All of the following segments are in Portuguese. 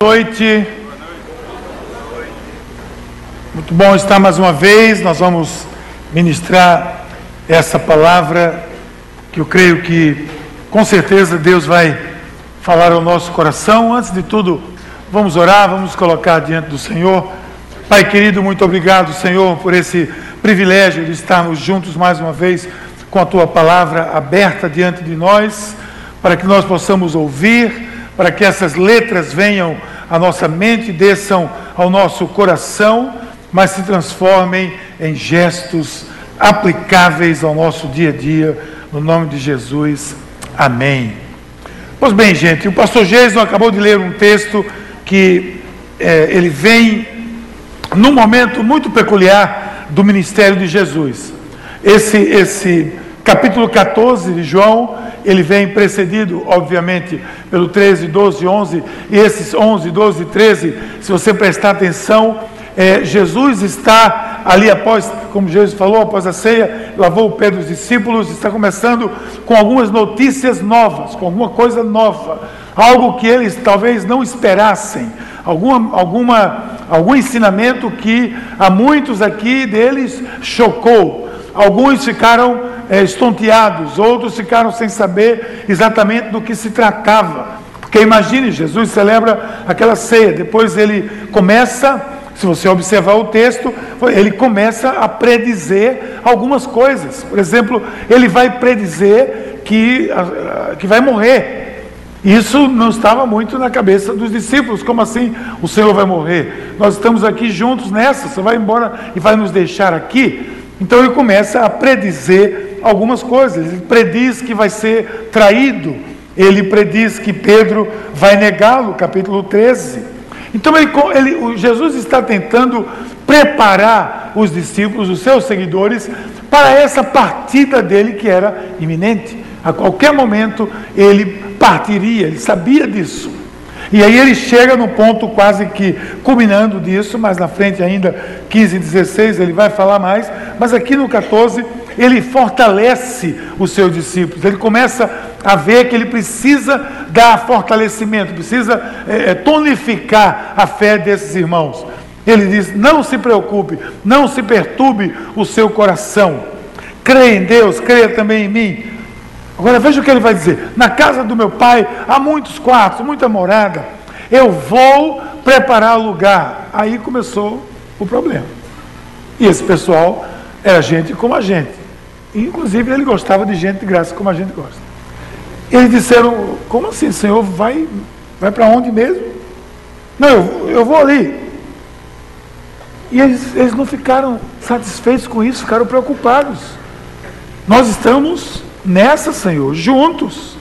noite. Muito bom estar mais uma vez. Nós vamos ministrar essa palavra que eu creio que com certeza Deus vai falar ao nosso coração. Antes de tudo, vamos orar, vamos colocar diante do Senhor. Pai querido, muito obrigado, Senhor, por esse privilégio de estarmos juntos mais uma vez com a tua palavra aberta diante de nós, para que nós possamos ouvir para que essas letras venham à nossa mente, desçam ao nosso coração, mas se transformem em gestos aplicáveis ao nosso dia a dia, no nome de Jesus. Amém. Pois bem, gente, o pastor Jason acabou de ler um texto que é, ele vem num momento muito peculiar do ministério de Jesus. Esse, esse capítulo 14 de João ele vem precedido, obviamente, pelo 13, 12, 11, e esses 11, 12 e 13, se você prestar atenção, é, Jesus está ali após, como Jesus falou, após a ceia, lavou o pé dos discípulos, está começando com algumas notícias novas, com alguma coisa nova, algo que eles talvez não esperassem, alguma, alguma, algum ensinamento que a muitos aqui deles chocou. Alguns ficaram é, estonteados, outros ficaram sem saber exatamente do que se tratava. Porque imagine, Jesus celebra aquela ceia, depois ele começa, se você observar o texto, ele começa a predizer algumas coisas. Por exemplo, ele vai predizer que, que vai morrer. Isso não estava muito na cabeça dos discípulos. Como assim o Senhor vai morrer? Nós estamos aqui juntos nessa, você vai embora e vai nos deixar aqui. Então ele começa a predizer algumas coisas. Ele prediz que vai ser traído, ele prediz que Pedro vai negá-lo, capítulo 13. Então ele, ele, Jesus está tentando preparar os discípulos, os seus seguidores, para essa partida dele que era iminente. A qualquer momento ele partiria, ele sabia disso. E aí ele chega no ponto quase que culminando disso, mas na frente ainda 15 e 16 ele vai falar mais, mas aqui no 14 ele fortalece os seus discípulos, ele começa a ver que ele precisa dar fortalecimento, precisa é, é, tonificar a fé desses irmãos. Ele diz: não se preocupe, não se perturbe o seu coração, creia em Deus, creia também em mim. Agora veja o que ele vai dizer: na casa do meu pai há muitos quartos, muita morada, eu vou preparar lugar. Aí começou o problema. E esse pessoal era gente como a gente. Inclusive, ele gostava de gente de graça, como a gente gosta. Eles disseram: Como assim, Senhor? Vai, vai para onde mesmo? Não, eu, eu vou ali. E eles, eles não ficaram satisfeitos com isso, ficaram preocupados. Nós estamos nessa, Senhor, juntos.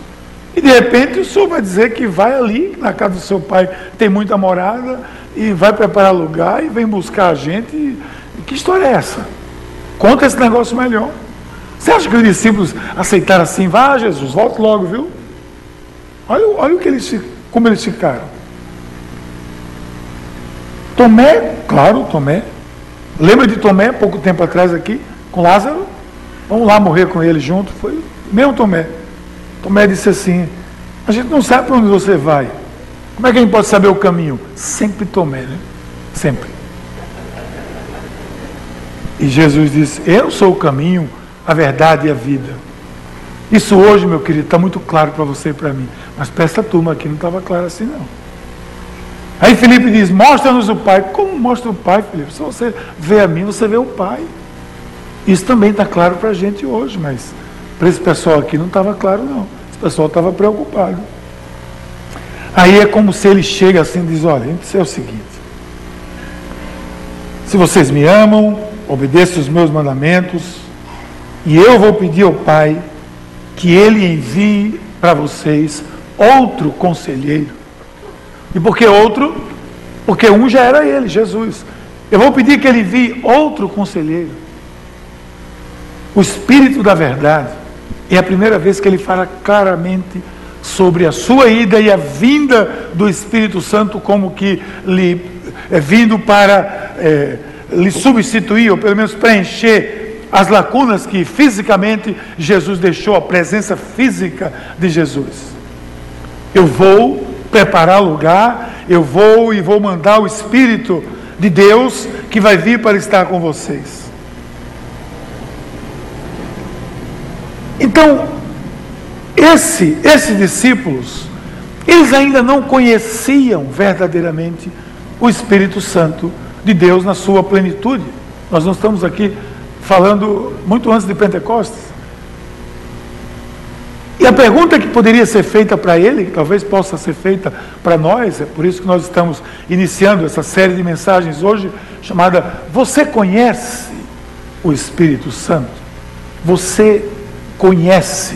E de repente o Senhor vai dizer que vai ali, na casa do seu pai, tem muita morada, e vai preparar lugar e vem buscar a gente. Que história é essa? Conta esse negócio melhor. Você acha que os discípulos aceitaram assim? Vá, Jesus, volte logo, viu? Olha, olha o que eles, como eles ficaram. Tomé, claro, Tomé. Lembra de Tomé, pouco tempo atrás aqui, com Lázaro? Vamos lá morrer com ele junto. Foi mesmo Tomé. Tomé disse assim: A gente não sabe para onde você vai. Como é que a gente pode saber o caminho? Sempre Tomé, né? Sempre. E Jesus disse: Eu sou o caminho, a verdade e a vida. Isso hoje, meu querido, está muito claro para você e para mim. Mas para essa turma aqui não estava claro assim, não. Aí Felipe diz: Mostra-nos o Pai. Como mostra o Pai, Felipe? Se você vê a mim, você vê o Pai. Isso também está claro para a gente hoje, mas para esse pessoal aqui não estava claro, não. Esse pessoal estava preocupado. Aí é como se ele chega assim e diz: Olha, isso é o seguinte. Se vocês me amam, obedeçam os meus mandamentos, e eu vou pedir ao Pai que Ele envie para vocês outro conselheiro. E por que outro? Porque um já era Ele, Jesus. Eu vou pedir que Ele envie outro conselheiro. O Espírito da Verdade. É a primeira vez que Ele fala claramente sobre a sua ida e a vinda do Espírito Santo, como que lhe é vindo para é, lhe substituir, ou pelo menos preencher as lacunas que fisicamente Jesus deixou, a presença física de Jesus. Eu vou preparar lugar eu vou e vou mandar o Espírito de Deus que vai vir para estar com vocês. Então, esse, esses discípulos, eles ainda não conheciam verdadeiramente o Espírito Santo de Deus na sua plenitude. Nós não estamos aqui falando muito antes de Pentecostes. E a pergunta que poderia ser feita para ele, que talvez possa ser feita para nós, é por isso que nós estamos iniciando essa série de mensagens hoje, chamada Você conhece o Espírito Santo? Você conhece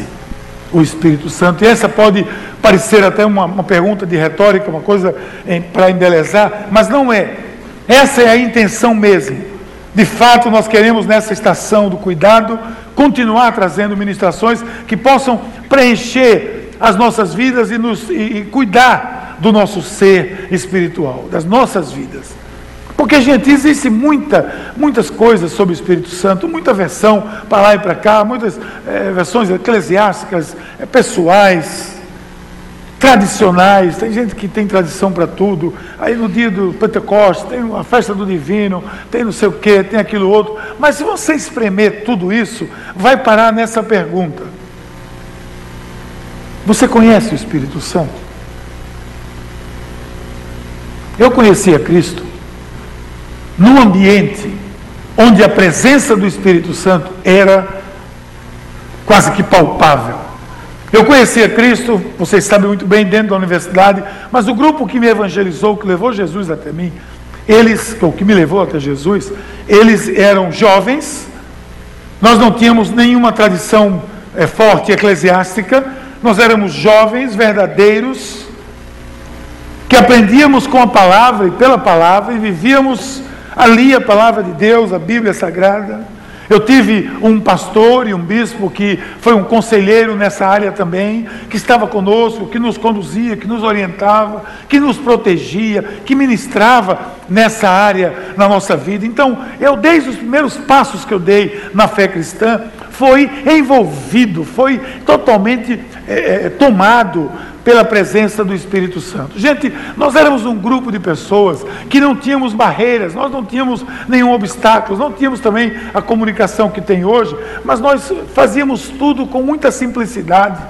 o Espírito Santo? E essa pode parecer até uma, uma pergunta de retórica, uma coisa para embelezar, mas não é. Essa é a intenção mesmo. De fato, nós queremos nessa estação do cuidado continuar trazendo ministrações que possam preencher as nossas vidas e, nos, e, e cuidar do nosso ser espiritual, das nossas vidas. Porque, gente, existe muita, muitas coisas sobre o Espírito Santo, muita versão para lá e para cá, muitas é, versões eclesiásticas, é, pessoais tradicionais, tem gente que tem tradição para tudo. Aí no dia do Pentecostes tem a festa do divino, tem não sei o que, tem aquilo outro. Mas se você espremer tudo isso, vai parar nessa pergunta: Você conhece o Espírito Santo? Eu conhecia Cristo num ambiente onde a presença do Espírito Santo era quase que palpável. Eu conhecia Cristo, vocês sabem muito bem, dentro da universidade, mas o grupo que me evangelizou, que levou Jesus até mim, eles, ou que me levou até Jesus, eles eram jovens, nós não tínhamos nenhuma tradição é, forte eclesiástica, nós éramos jovens, verdadeiros, que aprendíamos com a palavra e pela palavra e vivíamos ali a palavra de Deus, a Bíblia Sagrada. Eu tive um pastor e um bispo que foi um conselheiro nessa área também, que estava conosco, que nos conduzia, que nos orientava, que nos protegia, que ministrava nessa área na nossa vida. Então, eu desde os primeiros passos que eu dei na fé cristã, foi envolvido, foi totalmente é, tomado pela presença do Espírito Santo. Gente, nós éramos um grupo de pessoas que não tínhamos barreiras, nós não tínhamos nenhum obstáculo, não tínhamos também a comunicação que tem hoje, mas nós fazíamos tudo com muita simplicidade.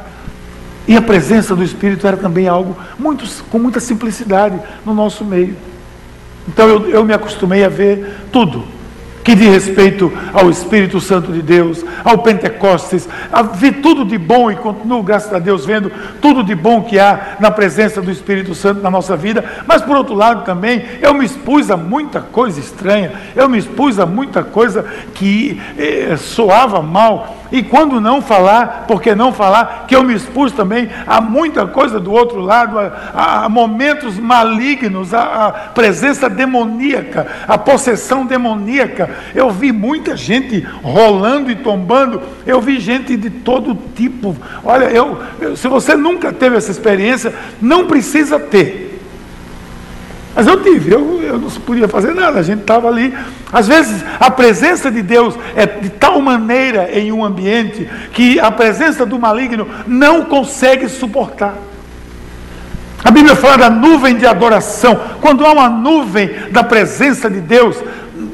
E a presença do Espírito era também algo muito, com muita simplicidade no nosso meio. Então eu, eu me acostumei a ver tudo que diz respeito ao Espírito Santo de Deus, ao Pentecostes, a ver tudo de bom e continuo, graças a Deus, vendo tudo de bom que há na presença do Espírito Santo na nossa vida, mas por outro lado também, eu me expus a muita coisa estranha, eu me expus a muita coisa que eh, soava mal, e quando não falar, porque não falar, que eu me expus também a muita coisa do outro lado, a, a momentos malignos, a, a, presença demoníaca, a possessão demoníaca. Eu vi muita gente rolando e tombando, eu vi gente de todo tipo. Olha, eu, eu se você nunca teve essa experiência, não precisa ter. Mas eu tive, eu, eu não podia fazer nada, a gente estava ali. Às vezes a presença de Deus é de tal maneira em um ambiente que a presença do maligno não consegue suportar. A Bíblia fala da nuvem de adoração. Quando há uma nuvem da presença de Deus,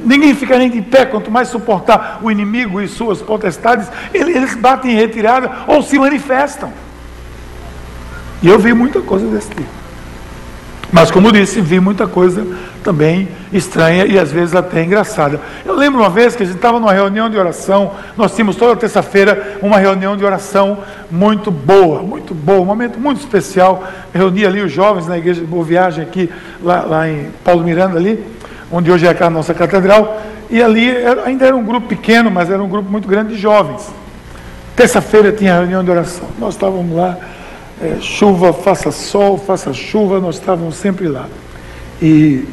ninguém fica nem de pé, quanto mais suportar o inimigo e suas potestades, eles batem em retirada ou se manifestam. E eu vi muita coisa desse tipo. Mas, como disse, vi muita coisa também estranha e às vezes até engraçada. Eu lembro uma vez que a gente estava numa reunião de oração, nós tínhamos toda terça-feira uma reunião de oração muito boa, muito boa, um momento muito especial. reuni ali os jovens na igreja de Boa Viagem, aqui, lá, lá em Paulo Miranda, ali, onde hoje é a nossa catedral, e ali era, ainda era um grupo pequeno, mas era um grupo muito grande de jovens. Terça-feira tinha reunião de oração, nós estávamos lá é, chuva, faça sol, faça chuva, nós estávamos sempre lá. E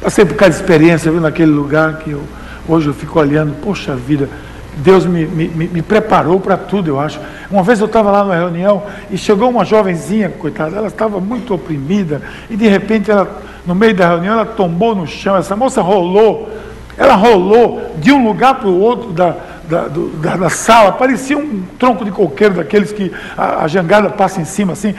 passei por cada experiência, viu, naquele lugar que eu, hoje eu fico olhando, poxa vida, Deus me, me, me preparou para tudo, eu acho. Uma vez eu estava lá numa reunião e chegou uma jovenzinha, coitada, ela estava muito oprimida e de repente ela, no meio da reunião, ela tombou no chão, essa moça rolou, ela rolou de um lugar para o outro da, da, do, da, da, sala, parecia um tronco de coqueiro daqueles que a, a jangada passa em cima assim,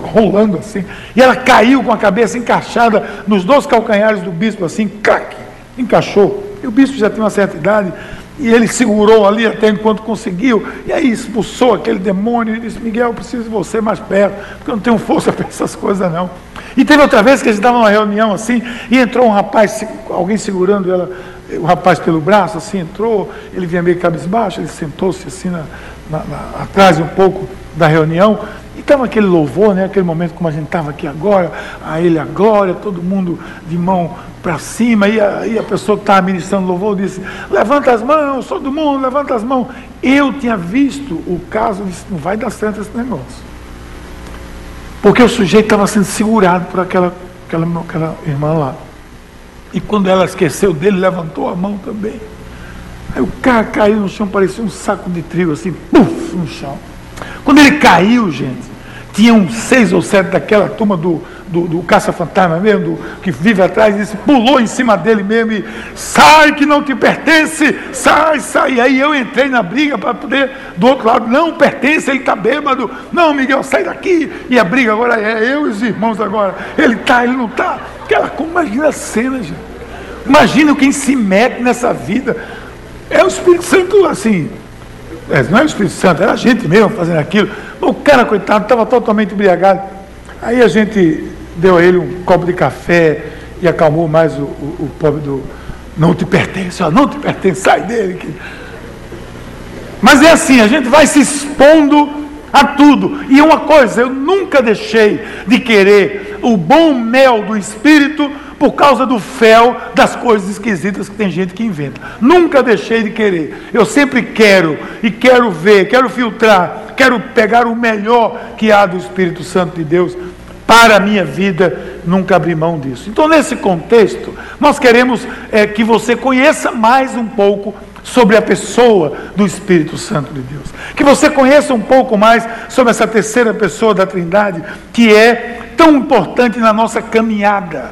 rolando assim. E ela caiu com a cabeça encaixada nos dois calcanhares do bispo, assim, crack, encaixou. E o bispo já tinha uma certa idade, e ele segurou ali até enquanto conseguiu, e aí expulsou aquele demônio e disse: Miguel, eu preciso de você mais perto, porque eu não tenho força para essas coisas não. E teve outra vez que a gente estava numa reunião assim, e entrou um rapaz, alguém segurando ela, o rapaz pelo braço, assim, entrou, ele vinha meio cabisbaixo, ele sentou-se assim na, na, na, atrás um pouco da reunião, e estava aquele louvor, né, aquele momento como a gente estava aqui agora, a ele a glória, todo mundo de mão para cima, e a, e a pessoa que estava ministrando louvor disse, levanta as mãos, todo mundo, levanta as mãos. Eu tinha visto o caso, disse, não vai dar certo esse negócio. Porque o sujeito estava sendo segurado por aquela, aquela, aquela irmã lá. E quando ela esqueceu dele, levantou a mão também. Aí o cara caiu no chão, parecia um saco de trigo, assim, puf, no chão. Quando ele caiu, gente, tinham seis ou sete daquela turma do, do, do caça-fantasma mesmo, do, que vive atrás, e disse, pulou em cima dele mesmo e sai que não te pertence, sai, sai. E aí eu entrei na briga para poder, do outro lado, não pertence, ele está bêbado. Não, Miguel, sai daqui. E a briga agora é eu e os irmãos agora. Ele está, ele não está. Aquela, imagina a cena, gente. Imagina quem se mete nessa vida. É o Espírito Santo assim. É, não é o Espírito Santo, era a gente mesmo fazendo aquilo. O cara, coitado, estava totalmente embriagado. Aí a gente deu a ele um copo de café e acalmou mais o, o, o pobre do. Não te pertence, ó, não te pertence, sai dele. Que... Mas é assim, a gente vai se expondo a tudo. E uma coisa, eu nunca deixei de querer o bom mel do Espírito por causa do fel das coisas esquisitas que tem gente que inventa. Nunca deixei de querer. Eu sempre quero e quero ver, quero filtrar, quero pegar o melhor que há do Espírito Santo de Deus para a minha vida, nunca abrir mão disso. Então, nesse contexto, nós queremos é, que você conheça mais um pouco sobre a pessoa do Espírito Santo de Deus. Que você conheça um pouco mais sobre essa terceira pessoa da Trindade, que é tão importante na nossa caminhada.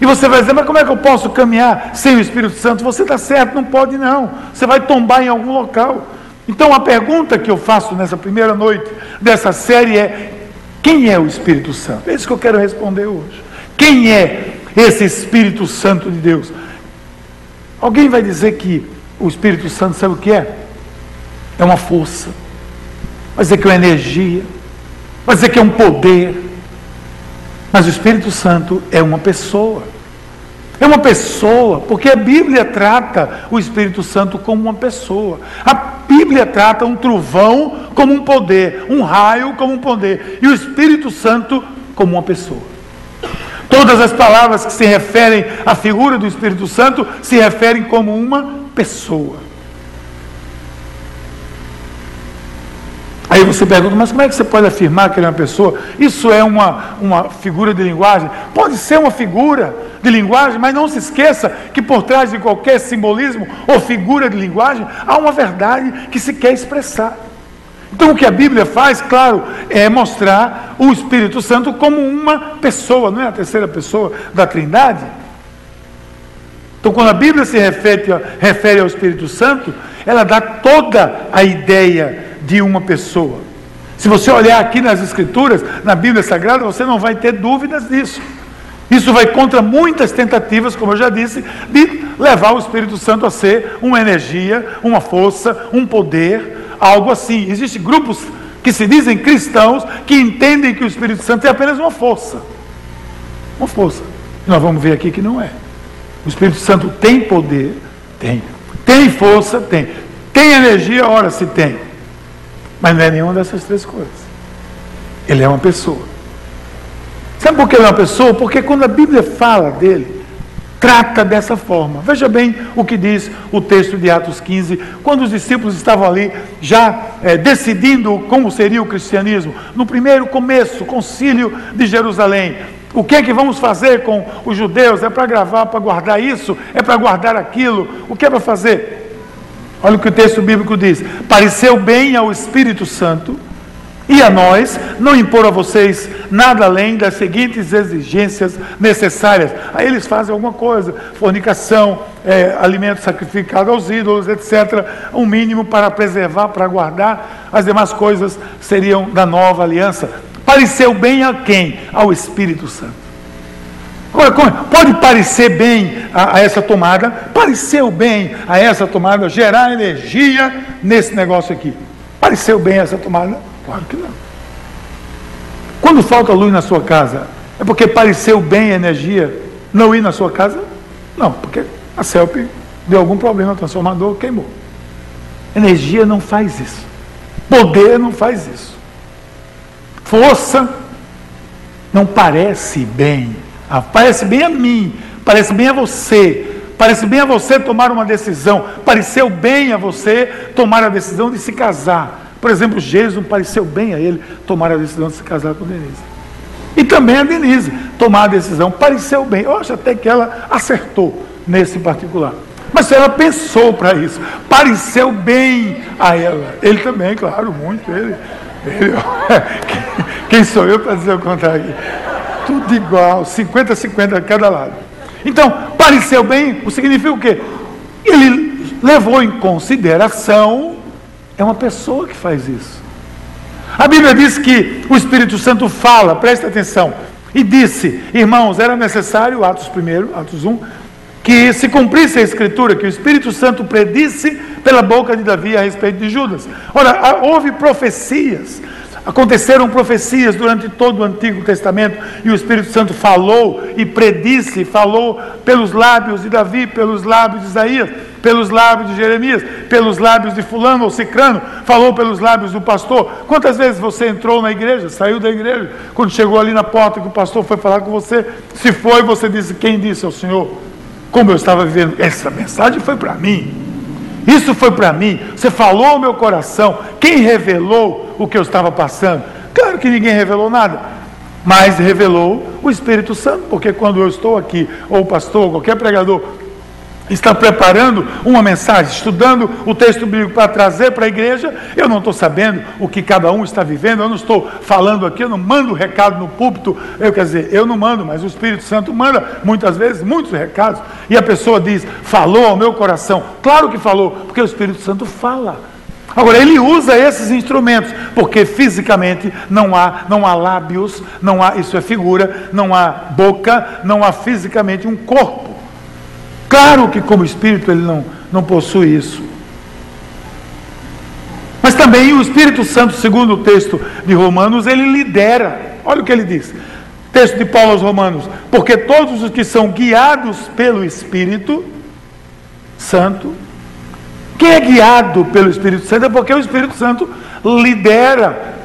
E você vai dizer, mas como é que eu posso caminhar sem o Espírito Santo? Você está certo, não pode não. Você vai tombar em algum local. Então a pergunta que eu faço nessa primeira noite dessa série é: quem é o Espírito Santo? É isso que eu quero responder hoje. Quem é esse Espírito Santo de Deus? Alguém vai dizer que o Espírito Santo sabe o que é? É uma força. Vai dizer que é uma energia. Vai dizer que é um poder. Mas o Espírito Santo é uma pessoa. É uma pessoa, porque a Bíblia trata o Espírito Santo como uma pessoa. A Bíblia trata um trovão como um poder, um raio como um poder, e o Espírito Santo como uma pessoa. Todas as palavras que se referem à figura do Espírito Santo se referem como uma pessoa. Aí você pergunta, mas como é que você pode afirmar que ele é uma pessoa? Isso é uma, uma figura de linguagem? Pode ser uma figura de linguagem, mas não se esqueça que por trás de qualquer simbolismo ou figura de linguagem há uma verdade que se quer expressar. Então o que a Bíblia faz, claro, é mostrar o Espírito Santo como uma pessoa, não é a terceira pessoa da Trindade. Então, quando a Bíblia se refere, refere ao Espírito Santo, ela dá toda a ideia de uma pessoa. Se você olhar aqui nas Escrituras, na Bíblia Sagrada, você não vai ter dúvidas disso. Isso vai contra muitas tentativas, como eu já disse, de levar o Espírito Santo a ser uma energia, uma força, um poder, algo assim. Existem grupos que se dizem cristãos que entendem que o Espírito Santo é apenas uma força. Uma força. Nós vamos ver aqui que não é. O Espírito Santo tem poder? Tem. Tem força? Tem. Tem energia? Ora, se tem. Mas não é nenhuma dessas três coisas. Ele é uma pessoa. Sabe por que ele é uma pessoa? Porque quando a Bíblia fala dele, trata dessa forma. Veja bem o que diz o texto de Atos 15, quando os discípulos estavam ali já é, decidindo como seria o cristianismo, no primeiro começo, concílio de Jerusalém. O que é que vamos fazer com os judeus? É para gravar, para guardar isso? É para guardar aquilo? O que é para fazer? Olha o que o texto bíblico diz: pareceu bem ao Espírito Santo e a nós não impor a vocês nada além das seguintes exigências necessárias. Aí eles fazem alguma coisa: fornicação, é, alimento sacrificado aos ídolos, etc. Um mínimo para preservar, para guardar. As demais coisas seriam da nova aliança. Pareceu bem a quem? Ao Espírito Santo. Agora, pode parecer bem a, a, essa tomada, pareceu bem a essa tomada gerar energia nesse negócio aqui. Pareceu bem essa tomada? Claro que não. Quando falta luz na sua casa, é porque pareceu bem a energia não ir na sua casa? Não, porque a CELP deu algum problema, transformador queimou. Energia não faz isso. Poder não faz isso. Força não parece bem ah, parece bem a mim, parece bem a você, parece bem a você tomar uma decisão, pareceu bem a você tomar a decisão de se casar. Por exemplo, Jesus pareceu bem a ele tomar a decisão de se casar com Denise. E também a Denise tomar a decisão, pareceu bem. Eu acho até que ela acertou nesse particular. Mas ela pensou para isso, pareceu bem a ela. Ele também, claro, muito. Ele, quem sou eu para dizer o contrário? tudo igual, 50-50 a cada lado. Então, pareceu bem, o significa o quê? Ele levou em consideração, é uma pessoa que faz isso. A Bíblia diz que o Espírito Santo fala, presta atenção, e disse, irmãos, era necessário, Atos 1, Atos 1, que se cumprisse a escritura, que o Espírito Santo predisse pela boca de Davi a respeito de Judas. Ora, houve profecias Aconteceram profecias durante todo o Antigo Testamento e o Espírito Santo falou e predisse, falou pelos lábios de Davi, pelos lábios de Isaías, pelos lábios de Jeremias, pelos lábios de Fulano ou Cicrano, falou pelos lábios do pastor. Quantas vezes você entrou na igreja, saiu da igreja, quando chegou ali na porta que o pastor foi falar com você? Se foi, você disse: Quem disse ao Senhor? Como eu estava vivendo? Essa mensagem foi para mim. Isso foi para mim. Você falou ao meu coração. Quem revelou o que eu estava passando? Claro que ninguém revelou nada. Mas revelou o Espírito Santo, porque quando eu estou aqui, ou o pastor, ou qualquer pregador, está preparando uma mensagem, estudando o texto bíblico para trazer para a igreja, eu não estou sabendo o que cada um está vivendo, eu não estou falando aqui, eu não mando recado no púlpito, eu quer dizer, eu não mando, mas o Espírito Santo manda muitas vezes muitos recados, e a pessoa diz, falou ao meu coração, claro que falou, porque o Espírito Santo fala. Agora ele usa esses instrumentos, porque fisicamente não há, não há lábios, não há, isso é figura, não há boca, não há fisicamente um corpo. Claro que como espírito ele não, não possui isso. Mas também o Espírito Santo, segundo o texto de Romanos, ele lidera. Olha o que ele diz. Texto de Paulo aos Romanos. Porque todos os que são guiados pelo Espírito Santo, quem é guiado pelo Espírito Santo é porque o Espírito Santo lidera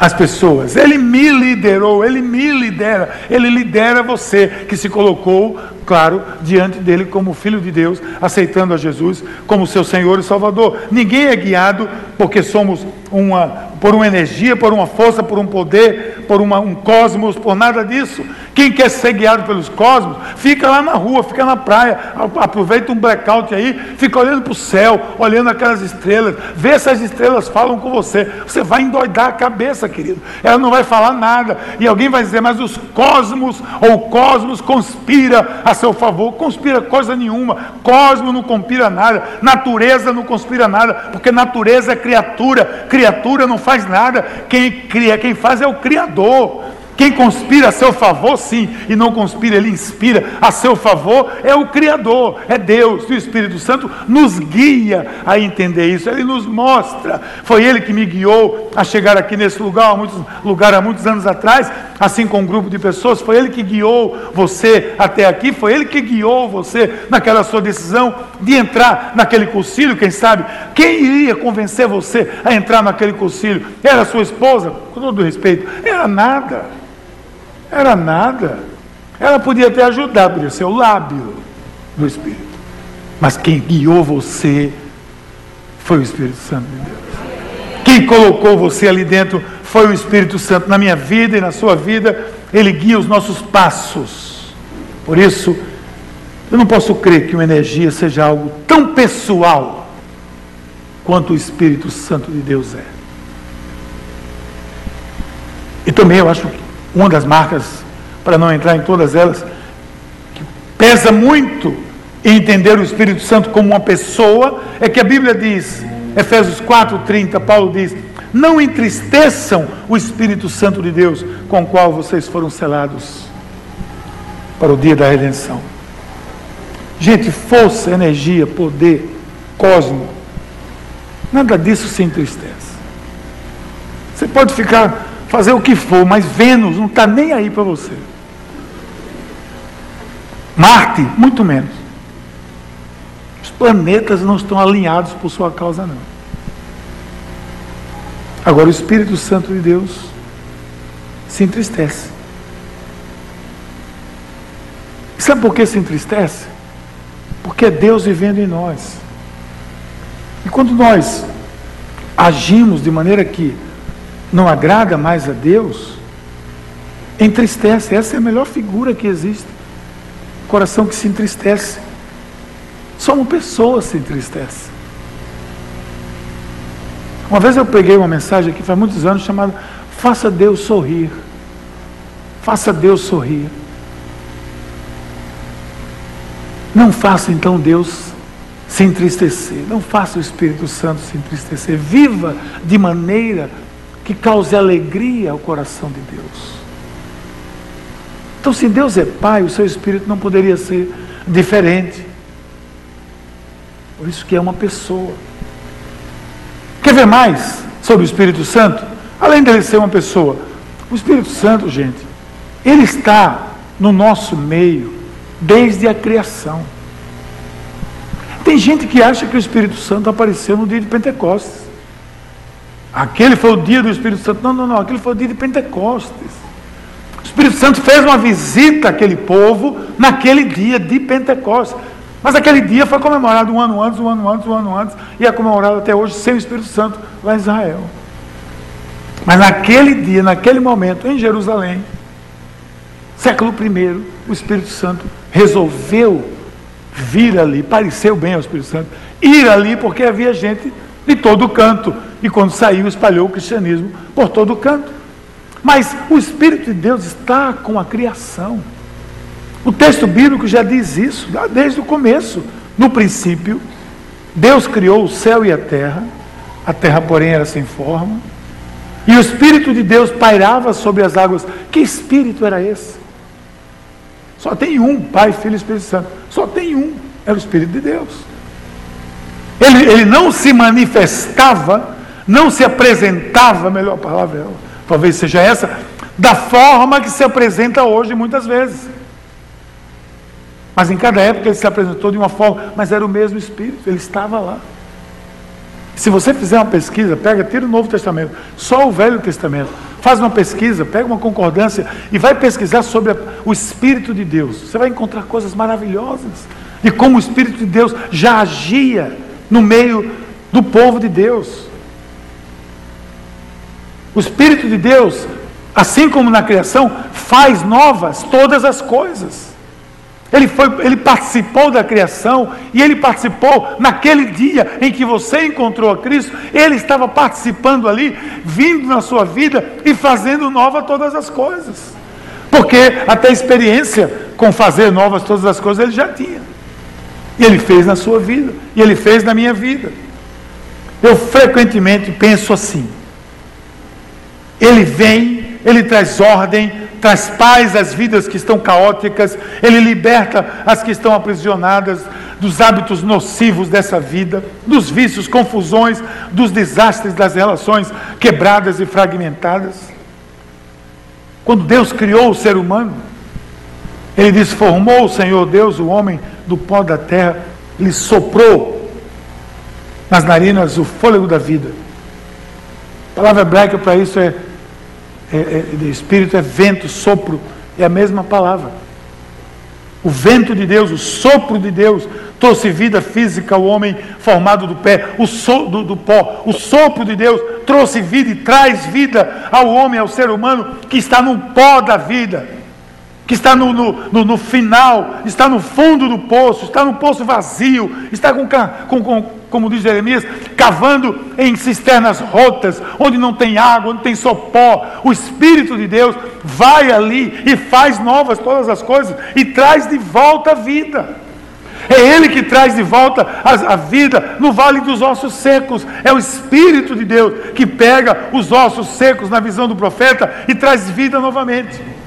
as pessoas. Ele me liderou, ele me lidera, ele lidera você que se colocou claro, diante dele como filho de Deus, aceitando a Jesus como seu Senhor e Salvador. Ninguém é guiado porque somos uma por uma energia, por uma força, por um poder, por uma, um cosmos, por nada disso. Quem quer ser guiado pelos cosmos, fica lá na rua, fica na praia, aproveita um blackout aí, fica olhando para o céu, olhando aquelas estrelas, vê se as estrelas falam com você. Você vai endoidar a cabeça, querido. Ela não vai falar nada. E alguém vai dizer, mas os cosmos ou o cosmos conspira a seu favor. Conspira coisa nenhuma. Cosmos não conspira nada. Natureza não conspira nada, porque natureza é criatura. Criatura não faz nada, quem cria, quem faz é o Criador. Quem conspira a seu favor, sim, e não conspira, ele inspira a seu favor, é o Criador, é Deus. E o Espírito Santo nos guia a entender isso, ele nos mostra. Foi ele que me guiou a chegar aqui nesse lugar, há muitos, lugar há muitos anos atrás, assim com um grupo de pessoas. Foi ele que guiou você até aqui, foi ele que guiou você naquela sua decisão de entrar naquele concílio, quem sabe? Quem iria convencer você a entrar naquele concílio? Era sua esposa? Com todo respeito, era nada. Era nada. Ela podia até ajudar, podia ser o lábio do Espírito. Mas quem guiou você foi o Espírito Santo de Deus. Quem colocou você ali dentro foi o Espírito Santo. Na minha vida e na sua vida, ele guia os nossos passos. Por isso, eu não posso crer que uma energia seja algo tão pessoal quanto o Espírito Santo de Deus é. E também eu acho que uma das marcas, para não entrar em todas elas, que pesa muito em entender o Espírito Santo como uma pessoa, é que a Bíblia diz, Efésios 4:30, Paulo diz: não entristeçam o Espírito Santo de Deus, com o qual vocês foram selados para o dia da redenção. Gente, força, energia, poder, cosmo, nada disso se entristece. Você pode ficar, fazer o que for, mas Vênus não está nem aí para você. Marte, muito menos. Os planetas não estão alinhados por sua causa, não. Agora, o Espírito Santo de Deus se entristece. E sabe por que se entristece? Porque é Deus vivendo em nós. E quando nós agimos de maneira que não agrada mais a Deus, entristece. Essa é a melhor figura que existe. Coração que se entristece. Só uma pessoa se entristece. Uma vez eu peguei uma mensagem aqui, faz muitos anos, chamada Faça Deus sorrir. Faça Deus sorrir. Não faça então Deus se entristecer. Não faça o Espírito Santo se entristecer. Viva de maneira que cause alegria ao coração de Deus. Então, se Deus é Pai, o seu Espírito não poderia ser diferente. Por isso que é uma pessoa. Quer ver mais sobre o Espírito Santo? Além dele ser uma pessoa, o Espírito Santo, gente, ele está no nosso meio desde a criação. Tem gente que acha que o Espírito Santo apareceu no dia de Pentecostes. Aquele foi o dia do Espírito Santo. Não, não, não. Aquele foi o dia de Pentecostes. O Espírito Santo fez uma visita àquele povo naquele dia de Pentecostes. Mas aquele dia foi comemorado um ano antes, um ano antes, um ano antes, e é comemorado até hoje sem o Espírito Santo lá em Israel. Mas naquele dia, naquele momento, em Jerusalém, século I, o Espírito Santo resolveu vir ali, pareceu bem ao Espírito Santo, ir ali porque havia gente de todo canto. E quando saiu, espalhou o cristianismo por todo canto. Mas o Espírito de Deus está com a criação. O texto bíblico já diz isso, desde o começo. No princípio, Deus criou o céu e a terra, a terra, porém, era sem forma, e o Espírito de Deus pairava sobre as águas. Que Espírito era esse? Só tem um, Pai, Filho e Espírito Santo. Só tem um, era o Espírito de Deus. Ele, ele não se manifestava, não se apresentava, melhor palavra, talvez seja essa, da forma que se apresenta hoje muitas vezes. Mas em cada época ele se apresentou de uma forma, mas era o mesmo Espírito, ele estava lá. Se você fizer uma pesquisa, pega, tira o Novo Testamento, só o Velho Testamento, faz uma pesquisa, pega uma concordância e vai pesquisar sobre o Espírito de Deus. Você vai encontrar coisas maravilhosas de como o Espírito de Deus já agia no meio do povo de Deus. O Espírito de Deus, assim como na criação, faz novas todas as coisas. Ele, foi, ele participou da criação e ele participou naquele dia em que você encontrou a Cristo. Ele estava participando ali, vindo na sua vida e fazendo nova todas as coisas. Porque até experiência com fazer novas todas as coisas ele já tinha. E ele fez na sua vida, e ele fez na minha vida. Eu frequentemente penso assim: ele vem, ele traz ordem, traz paz às vidas que estão caóticas, Ele liberta as que estão aprisionadas dos hábitos nocivos dessa vida, dos vícios, confusões, dos desastres das relações quebradas e fragmentadas. Quando Deus criou o ser humano, Ele diz: Formou o Senhor Deus o homem do pó da terra, Ele soprou nas narinas o fôlego da vida. A palavra hebraica para isso é é, é, espírito é vento, sopro, é a mesma palavra. O vento de Deus, o sopro de Deus, trouxe vida física ao homem formado do pé, o so, do, do pó. O sopro de Deus trouxe vida e traz vida ao homem, ao ser humano que está no pó da vida que está no, no, no, final, está no fundo do poço, está no poço vazio, está com, com, com, como diz Jeremias, cavando em cisternas rotas, onde não tem água, onde tem só pó. O Espírito de Deus vai ali e faz novas todas as coisas e traz de volta a vida. É Ele que traz de volta a, a, vida no vale dos ossos secos. É o Espírito de Deus que pega os ossos secos na visão do profeta e traz vida novamente.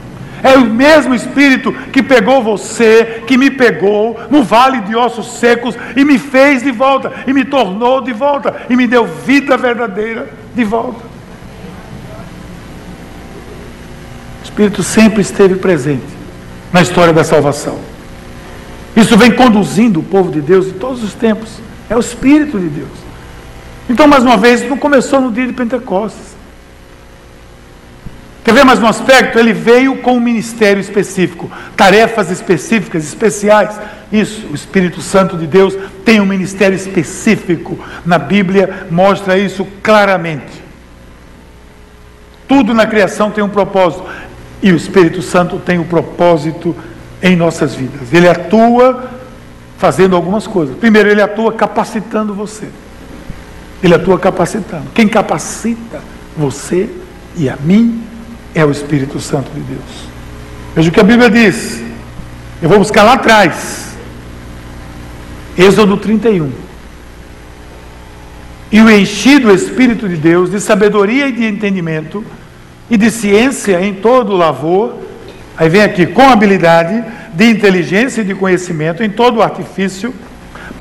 É o mesmo Espírito que pegou você, que me pegou no vale de ossos secos e me fez de volta, e me tornou de volta, e me deu vida verdadeira de volta. O Espírito sempre esteve presente na história da salvação. Isso vem conduzindo o povo de Deus em todos os tempos. É o Espírito de Deus. Então, mais uma vez, não começou no dia de Pentecostes. Quer ver mais um aspecto? Ele veio com um ministério específico, tarefas específicas, especiais. Isso, o Espírito Santo de Deus tem um ministério específico. Na Bíblia mostra isso claramente. Tudo na criação tem um propósito. E o Espírito Santo tem um propósito em nossas vidas. Ele atua fazendo algumas coisas. Primeiro, ele atua capacitando você. Ele atua capacitando. Quem capacita você e a mim é o Espírito Santo de Deus. Veja o que a Bíblia diz. Eu vou buscar lá atrás. Êxodo 31. E o enchi do Espírito de Deus de sabedoria e de entendimento e de ciência em todo o lavor. Aí vem aqui, com habilidade, de inteligência e de conhecimento em todo o artifício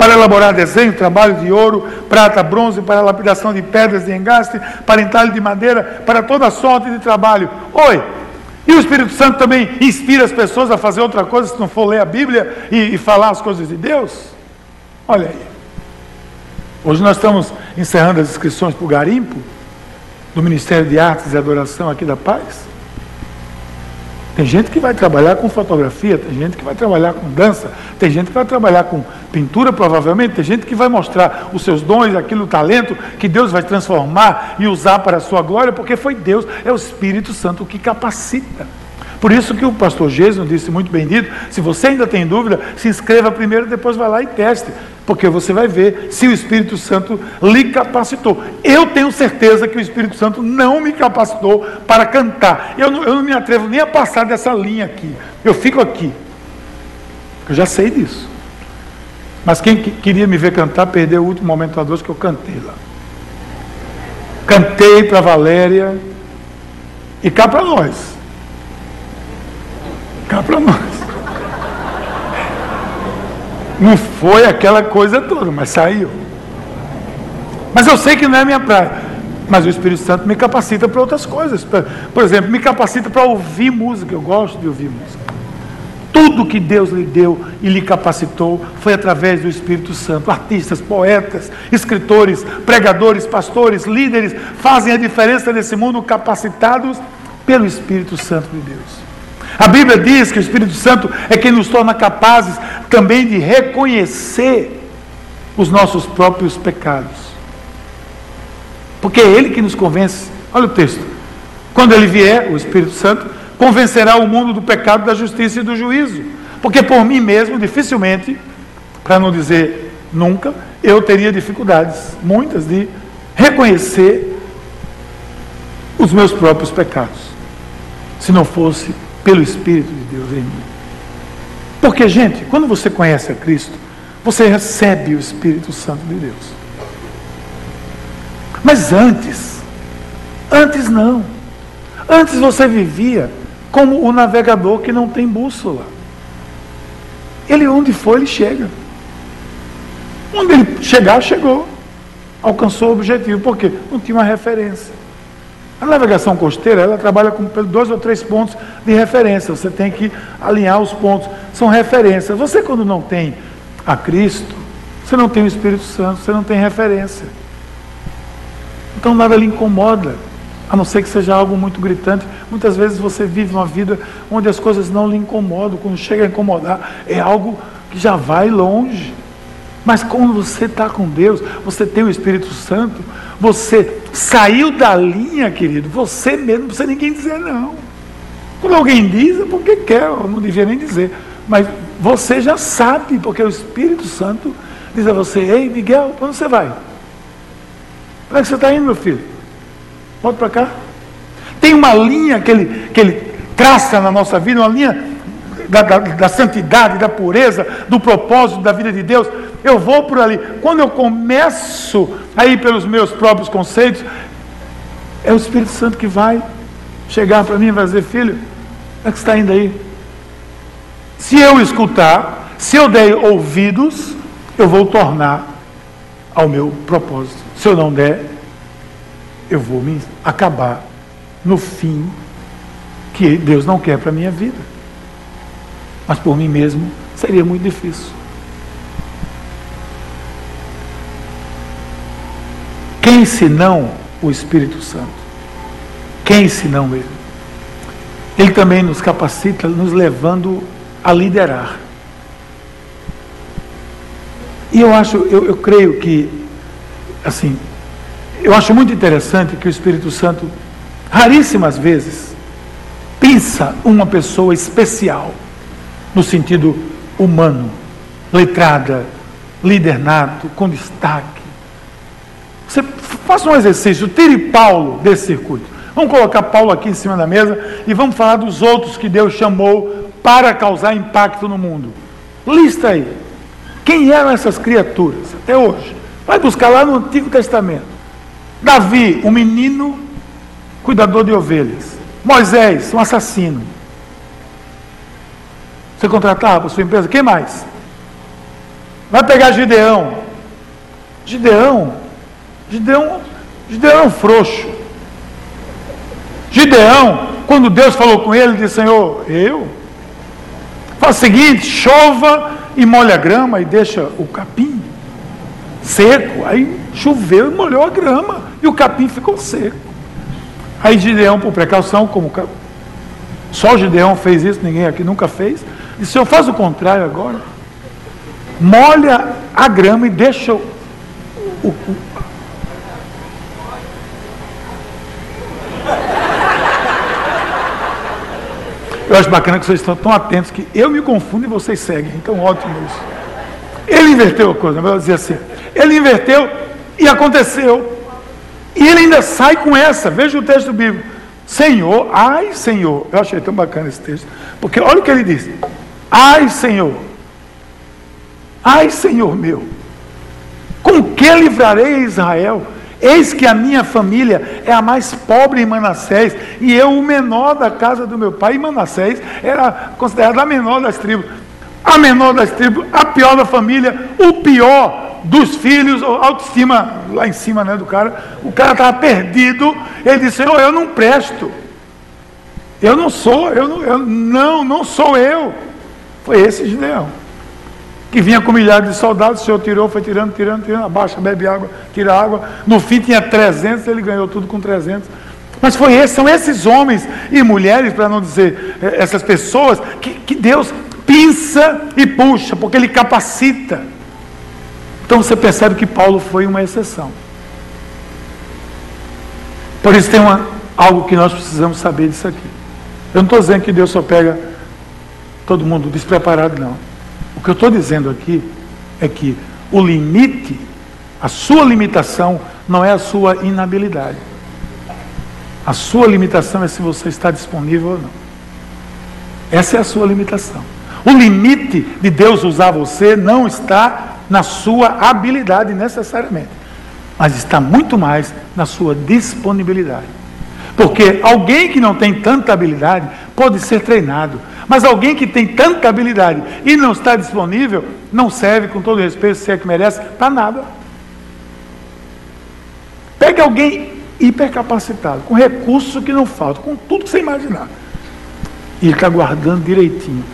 para elaborar desenho, trabalho de ouro, prata, bronze, para lapidação de pedras de engaste, para entalho de madeira, para toda sorte de trabalho. Oi! E o Espírito Santo também inspira as pessoas a fazer outra coisa, se não for ler a Bíblia e, e falar as coisas de Deus? Olha aí. Hoje nós estamos encerrando as inscrições para o garimpo do Ministério de Artes e Adoração aqui da Paz. Tem gente que vai trabalhar com fotografia, tem gente que vai trabalhar com dança, tem gente que vai trabalhar com pintura, provavelmente, tem gente que vai mostrar os seus dons, aquilo, o talento que Deus vai transformar e usar para a sua glória, porque foi Deus, é o Espírito Santo que capacita. Por isso que o pastor Jesus disse muito bem dito, se você ainda tem dúvida, se inscreva primeiro, depois vá lá e teste, porque você vai ver se o Espírito Santo lhe capacitou. Eu tenho certeza que o Espírito Santo não me capacitou para cantar. Eu não, eu não me atrevo nem a passar dessa linha aqui. Eu fico aqui. Eu já sei disso. Mas quem queria me ver cantar perdeu o último momento a dois que eu cantei lá. Cantei para Valéria e cá para nós para nós. Não foi aquela coisa toda, mas saiu. Mas eu sei que não é minha praia. Mas o Espírito Santo me capacita para outras coisas. Por exemplo, me capacita para ouvir música. Eu gosto de ouvir música. Tudo que Deus lhe deu e lhe capacitou foi através do Espírito Santo. Artistas, poetas, escritores, pregadores, pastores, líderes fazem a diferença nesse mundo capacitados pelo Espírito Santo de Deus. A Bíblia diz que o Espírito Santo é quem nos torna capazes também de reconhecer os nossos próprios pecados. Porque é Ele que nos convence. Olha o texto. Quando Ele vier, o Espírito Santo, convencerá o mundo do pecado, da justiça e do juízo. Porque por mim mesmo, dificilmente, para não dizer nunca, eu teria dificuldades, muitas, de reconhecer os meus próprios pecados. Se não fosse pelo Espírito de Deus em mim. Porque, gente, quando você conhece a Cristo, você recebe o Espírito Santo de Deus. Mas antes, antes não. Antes você vivia como o navegador que não tem bússola. Ele onde for, ele chega. Onde ele chegar, chegou. Alcançou o objetivo. Por quê? Não tinha uma referência. A navegação costeira, ela trabalha com dois ou três pontos de referência. Você tem que alinhar os pontos. São referências. Você, quando não tem a Cristo, você não tem o Espírito Santo, você não tem referência. Então nada lhe incomoda, a não ser que seja algo muito gritante. Muitas vezes você vive uma vida onde as coisas não lhe incomodam. Quando chega a incomodar, é algo que já vai longe. Mas quando você está com Deus, você tem o Espírito Santo, você saiu da linha, querido, você mesmo, não precisa ninguém dizer não. Quando alguém diz, é porque quer, eu não devia nem dizer. Mas você já sabe, porque o Espírito Santo diz a você, ei Miguel, para onde você vai? Para onde você está indo, meu filho? Volta para cá. Tem uma linha que ele, que ele traça na nossa vida, uma linha da, da, da, santidade, da pureza, do propósito da vida de Deus, eu vou por ali. Quando eu começo a ir pelos meus próprios conceitos, é o Espírito Santo que vai chegar para mim e vai dizer: Filho, é que está indo aí? Se eu escutar, se eu der ouvidos, eu vou tornar ao meu propósito. Se eu não der, eu vou me acabar no fim que Deus não quer para a minha vida. Mas por mim mesmo seria muito difícil. Quem senão o Espírito Santo? Quem senão Ele? Ele também nos capacita, nos levando a liderar. E eu acho, eu, eu creio que, assim, eu acho muito interessante que o Espírito Santo, raríssimas vezes, pensa uma pessoa especial, no sentido humano, letrada, líder nato, com destaque. Você faça um exercício, tire Paulo desse circuito. Vamos colocar Paulo aqui em cima da mesa e vamos falar dos outros que Deus chamou para causar impacto no mundo. Lista aí. Quem eram essas criaturas até hoje? Vai buscar lá no Antigo Testamento. Davi, um menino cuidador de ovelhas. Moisés, um assassino. Você contratava a sua empresa? Quem mais? Vai pegar Gideão. Gideão. Gideão, Gideão é um frouxo. Gideão, quando Deus falou com ele, disse: Senhor, eu? Faz o seguinte: chova e molha a grama e deixa o capim seco. Aí choveu e molhou a grama e o capim ficou seco. Aí Gideão, por precaução, como só o Gideão fez isso, ninguém aqui nunca fez, disse: Senhor, faz o contrário agora. Molha a grama e deixa o, o, Eu acho bacana que vocês estão tão atentos que eu me confundo e vocês seguem. Então, ótimo isso. Ele inverteu a coisa, vou dizer assim. Ele inverteu e aconteceu. E ele ainda sai com essa. Veja o texto bíblico. Senhor, ai Senhor. Eu achei tão bacana esse texto. Porque olha o que ele diz. Ai Senhor. Ai Senhor meu. Com que livrarei Israel? Eis que a minha família é a mais pobre em Manassés, e eu o menor da casa do meu pai. E Manassés era considerado a menor das tribos. A menor das tribos, a pior da família, o pior dos filhos, autoestima lá em cima né, do cara. O cara estava perdido. Ele disse: Senhor, eu não presto. Eu não sou, eu não, eu, não, não sou eu. Foi esse Gideão que vinha com milhares de soldados, o Senhor tirou, foi tirando, tirando, tirando, abaixa, bebe água, tira água. No fim tinha 300, ele ganhou tudo com 300. Mas foi esse, são esses homens e mulheres, para não dizer eh, essas pessoas, que, que Deus pinça e puxa, porque Ele capacita. Então você percebe que Paulo foi uma exceção. Por isso tem uma, algo que nós precisamos saber disso aqui. Eu não estou dizendo que Deus só pega todo mundo despreparado, não. O que eu estou dizendo aqui é que o limite, a sua limitação, não é a sua inabilidade. A sua limitação é se você está disponível ou não. Essa é a sua limitação. O limite de Deus usar você não está na sua habilidade necessariamente, mas está muito mais na sua disponibilidade. Porque alguém que não tem tanta habilidade pode ser treinado, mas alguém que tem tanta habilidade e não está disponível, não serve, com todo respeito, se é que merece, para nada. Pegue alguém hipercapacitado, com recurso que não falta, com tudo que você imaginar. E ele está guardando direitinho.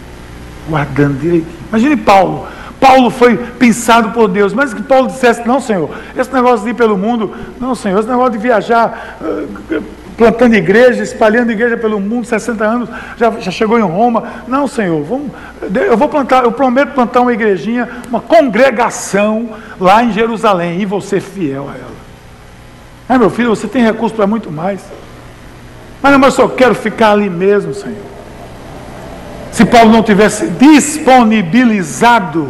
Guardando direitinho. Imagine Paulo. Paulo foi pensado por Deus, mas que Paulo dissesse: Não, Senhor, esse negócio de ir pelo mundo, não, Senhor, esse negócio de viajar, plantando igreja, espalhando igreja pelo mundo, 60 anos, já, já chegou em Roma. Não, Senhor, vamos, eu vou plantar, eu prometo plantar uma igrejinha, uma congregação lá em Jerusalém, e você fiel a ela. Ah, meu filho, você tem recurso para muito mais. Mas não, mas eu só quero ficar ali mesmo, Senhor. Se Paulo não tivesse disponibilizado,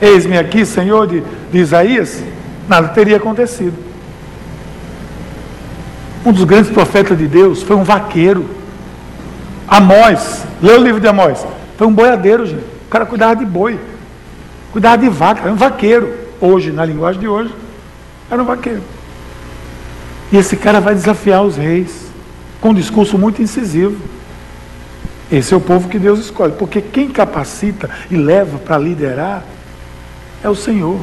eis-me aqui, Senhor, de, de Isaías, nada teria acontecido. Um dos grandes profetas de Deus foi um vaqueiro. Amós, lê o livro de Amós. Foi um boiadeiro, gente. O cara cuidava de boi, cuidava de vaca, era um vaqueiro. Hoje, na linguagem de hoje, era um vaqueiro. E esse cara vai desafiar os reis com um discurso muito incisivo. Esse é o povo que Deus escolhe, porque quem capacita e leva para liderar é o Senhor.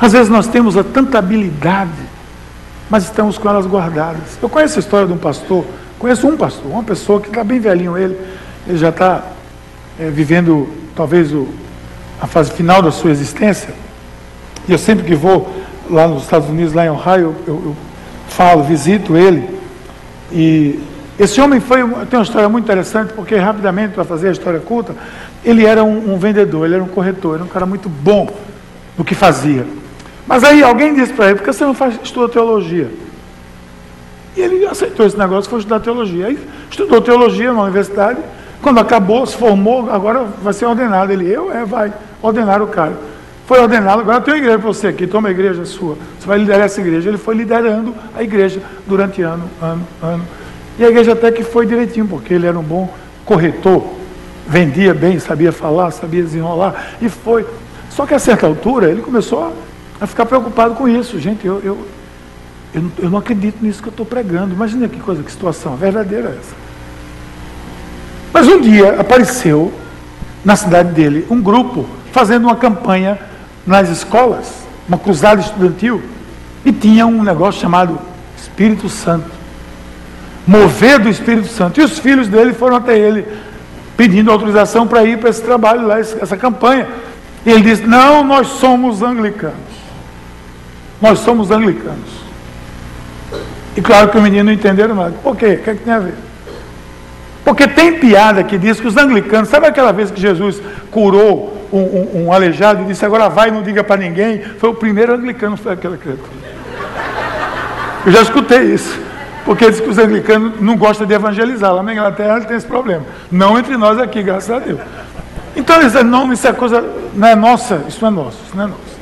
Às vezes nós temos tanta habilidade, mas estamos com elas guardadas. Eu conheço a história de um pastor, conheço um pastor, uma pessoa que está bem velhinho ele, ele já está é, vivendo talvez o, a fase final da sua existência. E eu sempre que vou lá nos Estados Unidos, lá em Ohio, eu, eu falo, visito ele. E esse homem foi, tem uma história muito interessante, porque rapidamente, para fazer a história curta, ele era um, um, vendedor, ele era um corretor, era um cara muito bom no que fazia. Mas aí alguém disse para ele, por que você não faz, estuda teologia? E ele aceitou esse negócio, foi estudar teologia. Aí estudou teologia na universidade, quando acabou, se formou, agora vai ser ordenado. Ele, eu, é, vai, ordenar o cara. Foi ordenado, agora tem uma igreja para você aqui, toma a igreja sua. Você vai liderar essa igreja. Ele foi liderando a igreja durante ano, ano, ano. E a igreja até que foi direitinho, porque ele era um bom corretor, vendia bem, sabia falar, sabia desenrolar, e foi. Só que a certa altura ele começou a, a ficar preocupado com isso. Gente, eu, eu, eu, eu não acredito nisso que eu estou pregando. Imagina que coisa, que situação verdadeira é essa. Mas um dia apareceu na cidade dele um grupo fazendo uma campanha nas escolas, uma cruzada estudantil, e tinha um negócio chamado Espírito Santo mover do Espírito Santo. E os filhos dele foram até ele, pedindo autorização para ir para esse trabalho lá, essa campanha. E ele disse: Não, nós somos anglicanos. Nós somos anglicanos. E claro que o menino não entenderam nada. Por quê? O que, é que tem a ver? Porque tem piada que diz que os anglicanos, sabe aquela vez que Jesus curou um, um, um aleijado e disse, agora vai e não diga para ninguém? Foi o primeiro anglicano, foi aquela criatura. Eu já escutei isso. Porque diz que os anglicanos não gostam de evangelizar. Lá na Inglaterra tem esse problema. Não entre nós aqui, graças a Deus. Então eles dizem, não, isso é coisa, não é nossa, isso não é nosso, isso não é nosso.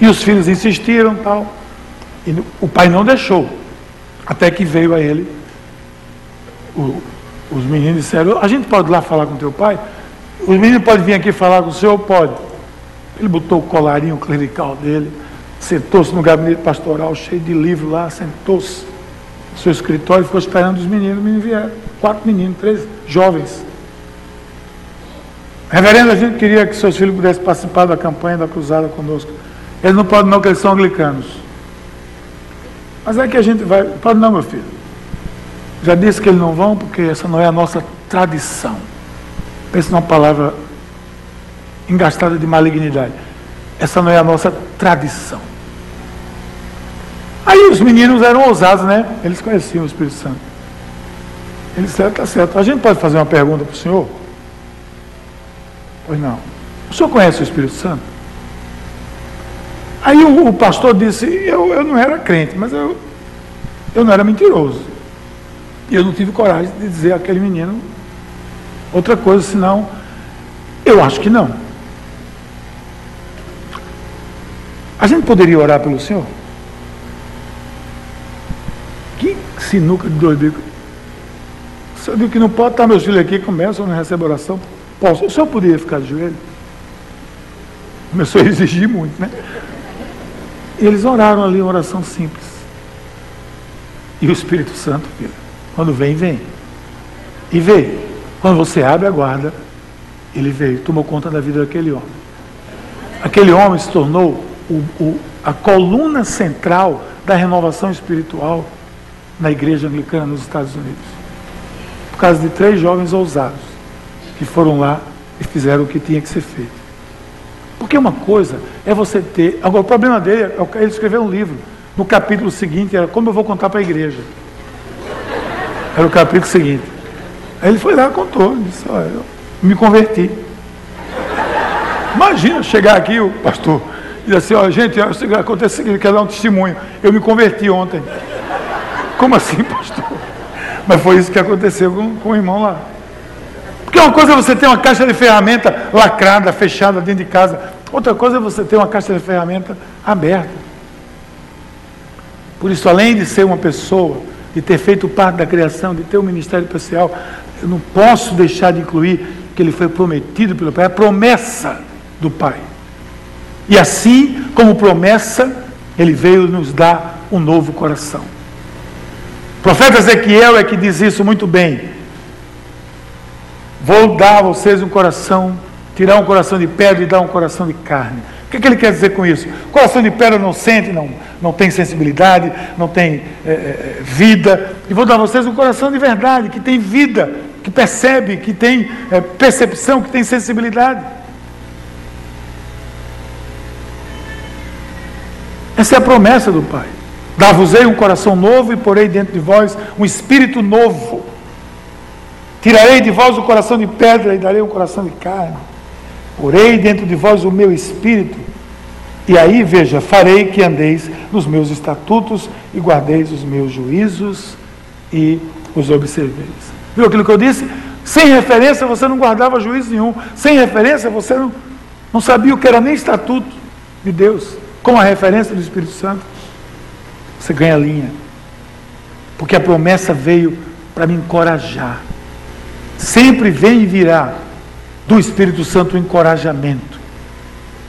E os filhos insistiram tal. E o pai não deixou. Até que veio a ele. O, os meninos disseram, a gente pode ir lá falar com teu pai? Os meninos podem vir aqui falar com o senhor? Pode. Ele botou o colarinho clerical dele, sentou-se no gabinete pastoral, cheio de livro lá, sentou-se seu escritório ficou esperando os meninos, os meninos vieram. Quatro meninos, três jovens. Reverendo, a gente queria que seus filhos pudessem participar da campanha da cruzada conosco. Eles não podem não, porque eles são anglicanos. Mas é que a gente vai. Pode não, meu filho. Já disse que eles não vão porque essa não é a nossa tradição. Pensa numa palavra engastada de malignidade. Essa não é a nossa tradição. Aí os meninos eram ousados, né? Eles conheciam o Espírito Santo. Eles disseram, está certo. A gente pode fazer uma pergunta para o senhor? Pois não. O senhor conhece o Espírito Santo? Aí o, o pastor disse, eu, eu não era crente, mas eu, eu não era mentiroso. E eu não tive coragem de dizer àquele menino outra coisa, senão eu acho que não. A gente poderia orar pelo Senhor? Que sinuca de dois bicos. O senhor viu que não pode estar meus filhos aqui, começam, não recebe oração. Posso? O senhor poderia ficar de joelho? Começou a exigir muito, né? Eles oraram ali uma oração simples. E o Espírito Santo, filho, quando vem, vem. E veio. Quando você abre a guarda, ele veio, tomou conta da vida daquele homem. Aquele homem se tornou o, o, a coluna central da renovação espiritual na igreja anglicana nos Estados Unidos. Por causa de três jovens ousados que foram lá e fizeram o que tinha que ser feito. Porque uma coisa é você ter. Agora, o problema dele é ele escreveu um livro. No capítulo seguinte era como eu vou contar para a igreja. Era o capítulo seguinte. Aí ele foi lá e contou. Disse: Olha, eu me converti. Imagina chegar aqui, o pastor, e dizer assim: Olha, gente, acontece seguinte, quero dar um testemunho. Eu me converti ontem. Como assim, pastor? Mas foi isso que aconteceu com, com o irmão lá. Porque uma coisa é você ter uma caixa de ferramenta lacrada, fechada dentro de casa. Outra coisa é você ter uma caixa de ferramenta aberta. Por isso, além de ser uma pessoa, de ter feito parte da criação, de ter um ministério especial, eu não posso deixar de incluir que ele foi prometido pelo Pai, a promessa do Pai. E assim, como promessa, ele veio nos dar um novo coração. O profeta Ezequiel é que diz isso muito bem. Vou dar a vocês um coração, tirar um coração de pedra e dar um coração de carne. O que, é que ele quer dizer com isso? Coração de pedra não sente, não, não tem sensibilidade, não tem é, é, vida. E vou dar a vocês um coração de verdade, que tem vida, que percebe, que tem é, percepção, que tem sensibilidade. Essa é a promessa do Pai. Dar-vos-ei um coração novo e porei dentro de vós um espírito novo. Tirarei de vós o coração de pedra e darei um coração de carne. Porei dentro de vós o meu espírito. E aí, veja, farei que andeis nos meus estatutos e guardeis os meus juízos e os observeis. Viu aquilo que eu disse? Sem referência você não guardava juízo nenhum. Sem referência você não, não sabia o que era nem estatuto de Deus. Com a referência do Espírito Santo, você ganha linha. Porque a promessa veio para me encorajar. Sempre vem e virá do Espírito Santo o encorajamento.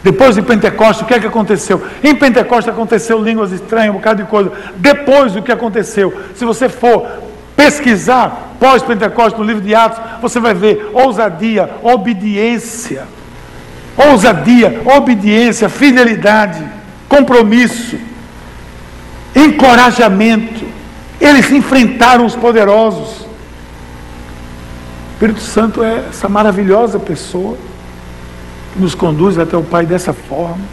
Depois de Pentecostes, o que é que aconteceu? Em Pentecostes aconteceu línguas estranhas, um bocado de coisa. Depois do que aconteceu, se você for pesquisar pós-Pentecostes no livro de Atos, você vai ver ousadia, obediência. Ousadia, obediência, fidelidade, compromisso, encorajamento. Eles enfrentaram os poderosos. Espírito Santo é essa maravilhosa pessoa que nos conduz até o Pai dessa forma.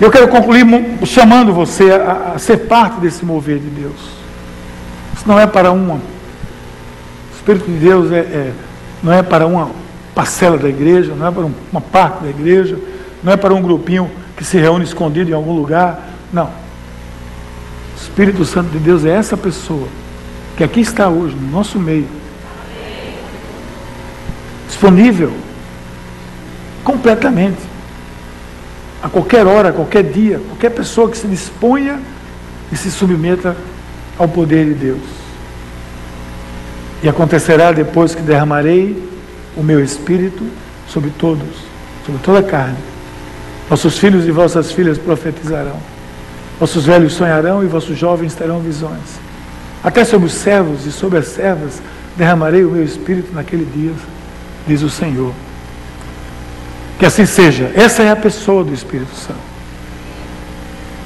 Eu quero concluir chamando você a, a, ser parte desse mover de Deus. Isso não é para uma. O Espírito de Deus é, é não é para uma parcela da igreja, não é para uma parte da igreja, não é para um grupinho que se reúne escondido em algum lugar. Não. O Espírito Santo de Deus é essa pessoa que aqui está hoje, no nosso meio, disponível completamente, a qualquer hora, a qualquer dia, qualquer pessoa que se disponha e se submeta ao poder de Deus. E acontecerá depois que derramarei o meu espírito sobre todos, sobre toda a carne. Vossos filhos e vossas filhas profetizarão, vossos velhos sonharão e vossos jovens terão visões. Até sobre os servos e sobre as servas derramarei o meu espírito naquele dia, diz o Senhor. Que assim seja. Essa é a pessoa do Espírito Santo.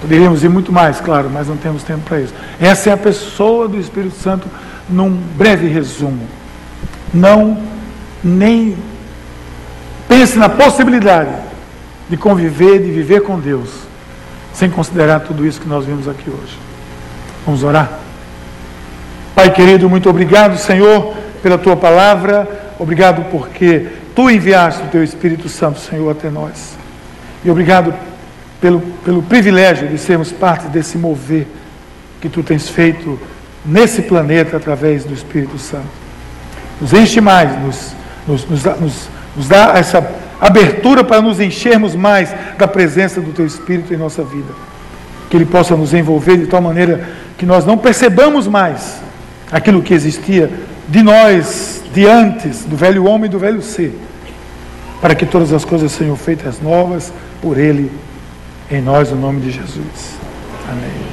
Poderíamos ir muito mais, claro, mas não temos tempo para isso. Essa é a pessoa do Espírito Santo num breve resumo. Não nem pense na possibilidade de conviver, de viver com Deus, sem considerar tudo isso que nós vimos aqui hoje. Vamos orar? Pai querido, muito obrigado, Senhor, pela tua palavra. Obrigado porque tu enviaste o teu Espírito Santo, Senhor, até nós. E obrigado pelo, pelo privilégio de sermos parte desse mover que tu tens feito nesse planeta através do Espírito Santo. Nos enche mais, nos, nos, nos, nos, nos dá essa abertura para nos enchermos mais da presença do teu Espírito em nossa vida. Que ele possa nos envolver de tal maneira que nós não percebamos mais aquilo que existia de nós, de antes, do velho homem e do velho ser, para que todas as coisas sejam feitas novas por Ele, em nós, no nome de Jesus. Amém.